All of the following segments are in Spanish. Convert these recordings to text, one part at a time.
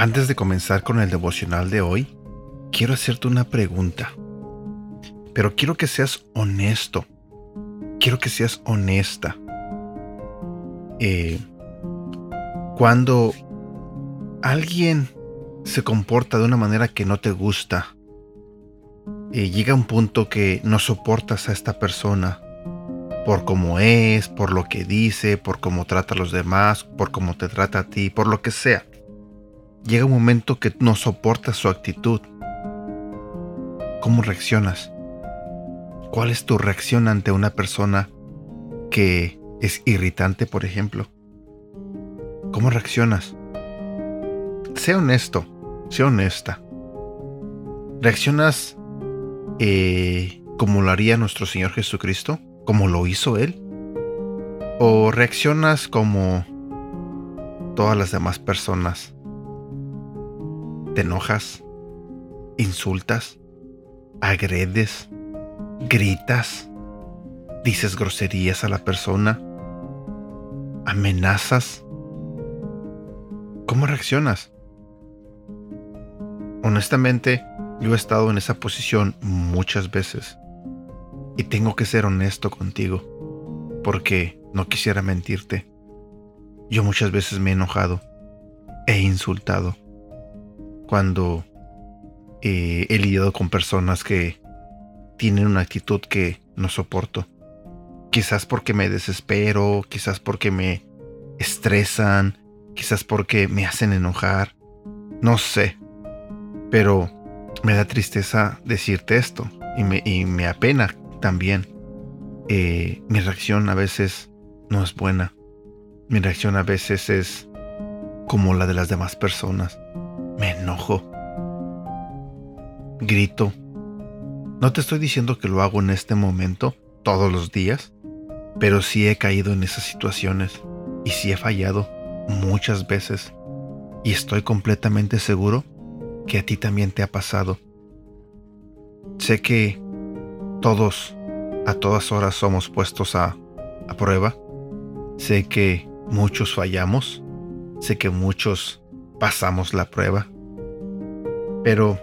Antes de comenzar con el devocional de hoy, quiero hacerte una pregunta. Pero quiero que seas honesto. Quiero que seas honesta. Eh, cuando alguien se comporta de una manera que no te gusta, eh, llega un punto que no soportas a esta persona por cómo es, por lo que dice, por cómo trata a los demás, por cómo te trata a ti, por lo que sea llega un momento que no soportas su actitud. ¿Cómo reaccionas? ¿Cuál es tu reacción ante una persona que es irritante, por ejemplo? ¿Cómo reaccionas? Sea honesto, sea honesta. ¿Reaccionas eh, como lo haría nuestro Señor Jesucristo? ¿Como lo hizo Él? ¿O reaccionas como todas las demás personas te enojas, insultas, agredes, gritas, dices groserías a la persona, amenazas. ¿Cómo reaccionas? Honestamente, yo he estado en esa posición muchas veces y tengo que ser honesto contigo porque no quisiera mentirte. Yo muchas veces me he enojado, he insultado, cuando eh, he lidiado con personas que tienen una actitud que no soporto. Quizás porque me desespero, quizás porque me estresan, quizás porque me hacen enojar. No sé. Pero me da tristeza decirte esto y me, y me apena también. Eh, mi reacción a veces no es buena. Mi reacción a veces es como la de las demás personas. Me enojo. Grito. No te estoy diciendo que lo hago en este momento, todos los días, pero sí he caído en esas situaciones y sí he fallado muchas veces. Y estoy completamente seguro que a ti también te ha pasado. Sé que todos, a todas horas, somos puestos a, prueba. Sé que muchos fallamos. Sé que muchos pasamos la prueba. Pero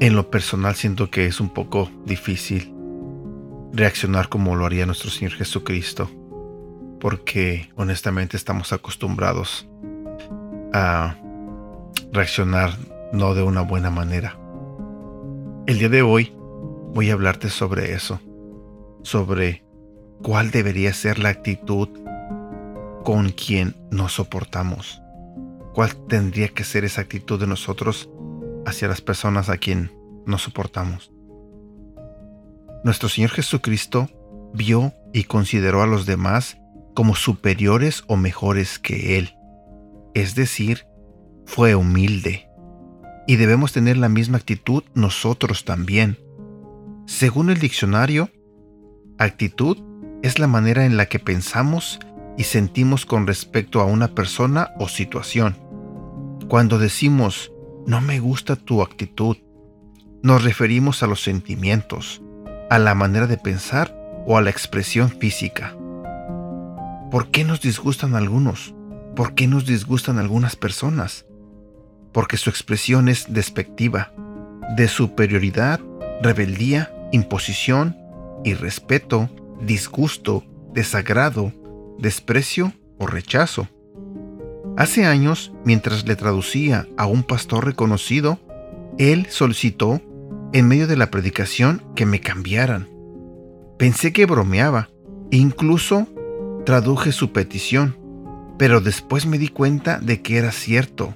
en lo personal siento que es un poco difícil reaccionar como lo haría nuestro Señor Jesucristo. Porque honestamente estamos acostumbrados a reaccionar no de una buena manera. El día de hoy voy a hablarte sobre eso, sobre cuál debería ser la actitud con quien nos soportamos cuál tendría que ser esa actitud de nosotros hacia las personas a quien nos soportamos. Nuestro Señor Jesucristo vio y consideró a los demás como superiores o mejores que Él. Es decir, fue humilde. Y debemos tener la misma actitud nosotros también. Según el diccionario, actitud es la manera en la que pensamos y sentimos con respecto a una persona o situación. Cuando decimos, no me gusta tu actitud, nos referimos a los sentimientos, a la manera de pensar o a la expresión física. ¿Por qué nos disgustan algunos? ¿Por qué nos disgustan algunas personas? Porque su expresión es despectiva, de superioridad, rebeldía, imposición, irrespeto, disgusto, desagrado, desprecio o rechazo. Hace años, mientras le traducía a un pastor reconocido, él solicitó, en medio de la predicación, que me cambiaran. Pensé que bromeaba e incluso traduje su petición, pero después me di cuenta de que era cierto.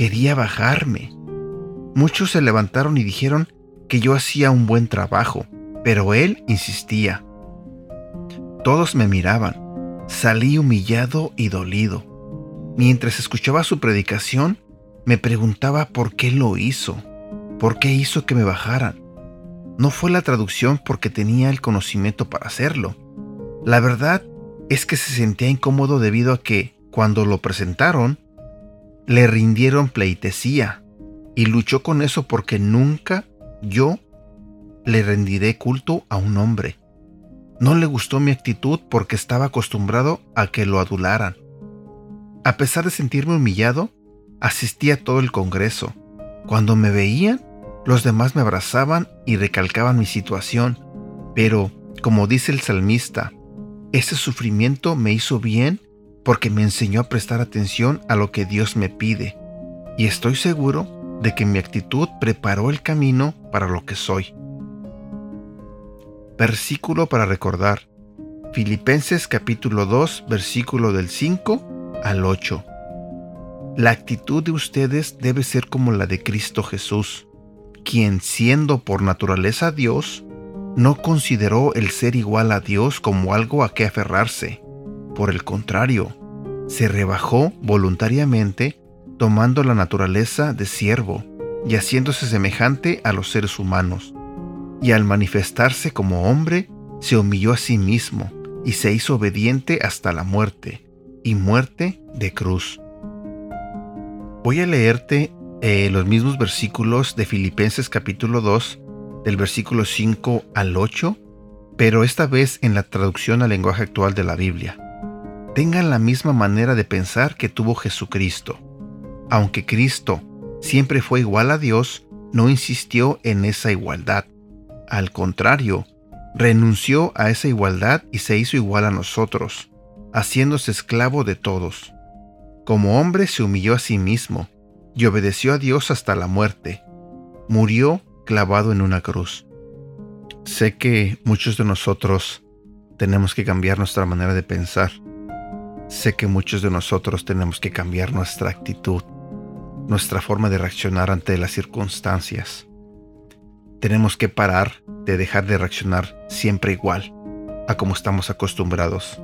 Quería bajarme. Muchos se levantaron y dijeron que yo hacía un buen trabajo, pero él insistía. Todos me miraban, Salí humillado y dolido. Mientras escuchaba su predicación, me preguntaba por qué lo hizo, por qué hizo que me bajaran. No fue la traducción porque tenía el conocimiento para hacerlo. La verdad es que se sentía incómodo debido a que, cuando lo presentaron, le rindieron pleitesía y luchó con eso porque nunca yo le rendiré culto a un hombre. No le gustó mi actitud porque estaba acostumbrado a que lo adularan. A pesar de sentirme humillado, asistí a todo el Congreso. Cuando me veían, los demás me abrazaban y recalcaban mi situación. Pero, como dice el salmista, ese sufrimiento me hizo bien porque me enseñó a prestar atención a lo que Dios me pide. Y estoy seguro de que mi actitud preparó el camino para lo que soy. Versículo para recordar. Filipenses capítulo 2, versículo del 5 al 8. La actitud de ustedes debe ser como la de Cristo Jesús, quien siendo por naturaleza Dios, no consideró el ser igual a Dios como algo a que aferrarse. Por el contrario, se rebajó voluntariamente tomando la naturaleza de siervo y haciéndose semejante a los seres humanos y al manifestarse como hombre, se humilló a sí mismo y se hizo obediente hasta la muerte, y muerte de cruz. Voy a leerte eh, los mismos versículos de Filipenses capítulo 2, del versículo 5 al 8, pero esta vez en la traducción al lenguaje actual de la Biblia. Tengan la misma manera de pensar que tuvo Jesucristo. Aunque Cristo siempre fue igual a Dios, no insistió en esa igualdad al contrario, renunció a esa igualdad y se hizo igual a nosotros, haciéndose esclavo de todos. Como hombre se humilló a sí mismo y obedeció a Dios hasta la muerte. Murió clavado en una cruz. Sé que muchos de nosotros tenemos que cambiar nuestra manera de pensar. Sé que muchos de nosotros tenemos que cambiar nuestra actitud, nuestra forma de reaccionar ante las circunstancias. Tenemos que parar de dejar de reaccionar siempre igual a como estamos acostumbrados.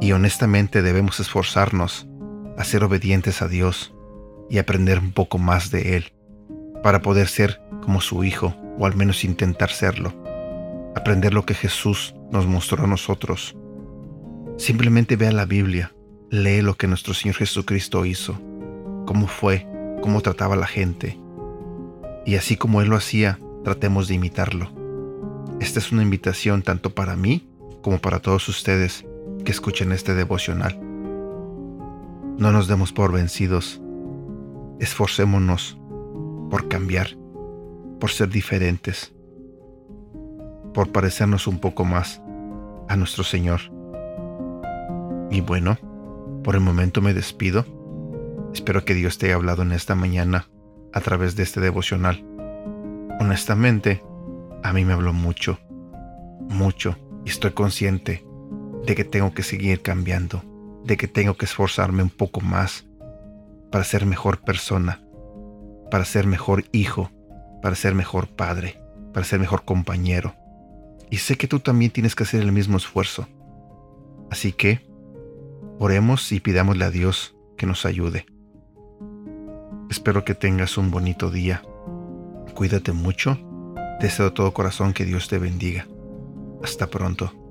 Y honestamente debemos esforzarnos a ser obedientes a Dios y aprender un poco más de Él para poder ser como su Hijo o al menos intentar serlo. Aprender lo que Jesús nos mostró a nosotros. Simplemente vea la Biblia, lee lo que nuestro Señor Jesucristo hizo, cómo fue, cómo trataba a la gente. Y así como Él lo hacía, tratemos de imitarlo. Esta es una invitación tanto para mí como para todos ustedes que escuchen este devocional. No nos demos por vencidos. Esforcémonos por cambiar, por ser diferentes, por parecernos un poco más a nuestro Señor. Y bueno, por el momento me despido. Espero que Dios te haya hablado en esta mañana a través de este devocional honestamente, a mí me habló mucho, mucho, y estoy consciente de que tengo que seguir cambiando, de que tengo que esforzarme un poco más para ser mejor persona, para ser mejor hijo, para ser mejor padre, para ser mejor compañero. Y sé que tú también tienes que hacer el mismo esfuerzo. Así que, oremos y pidámosle a Dios que nos ayude. Espero que tengas un bonito día Cuídate mucho. Deseo de todo corazón que Dios te bendiga. Hasta pronto.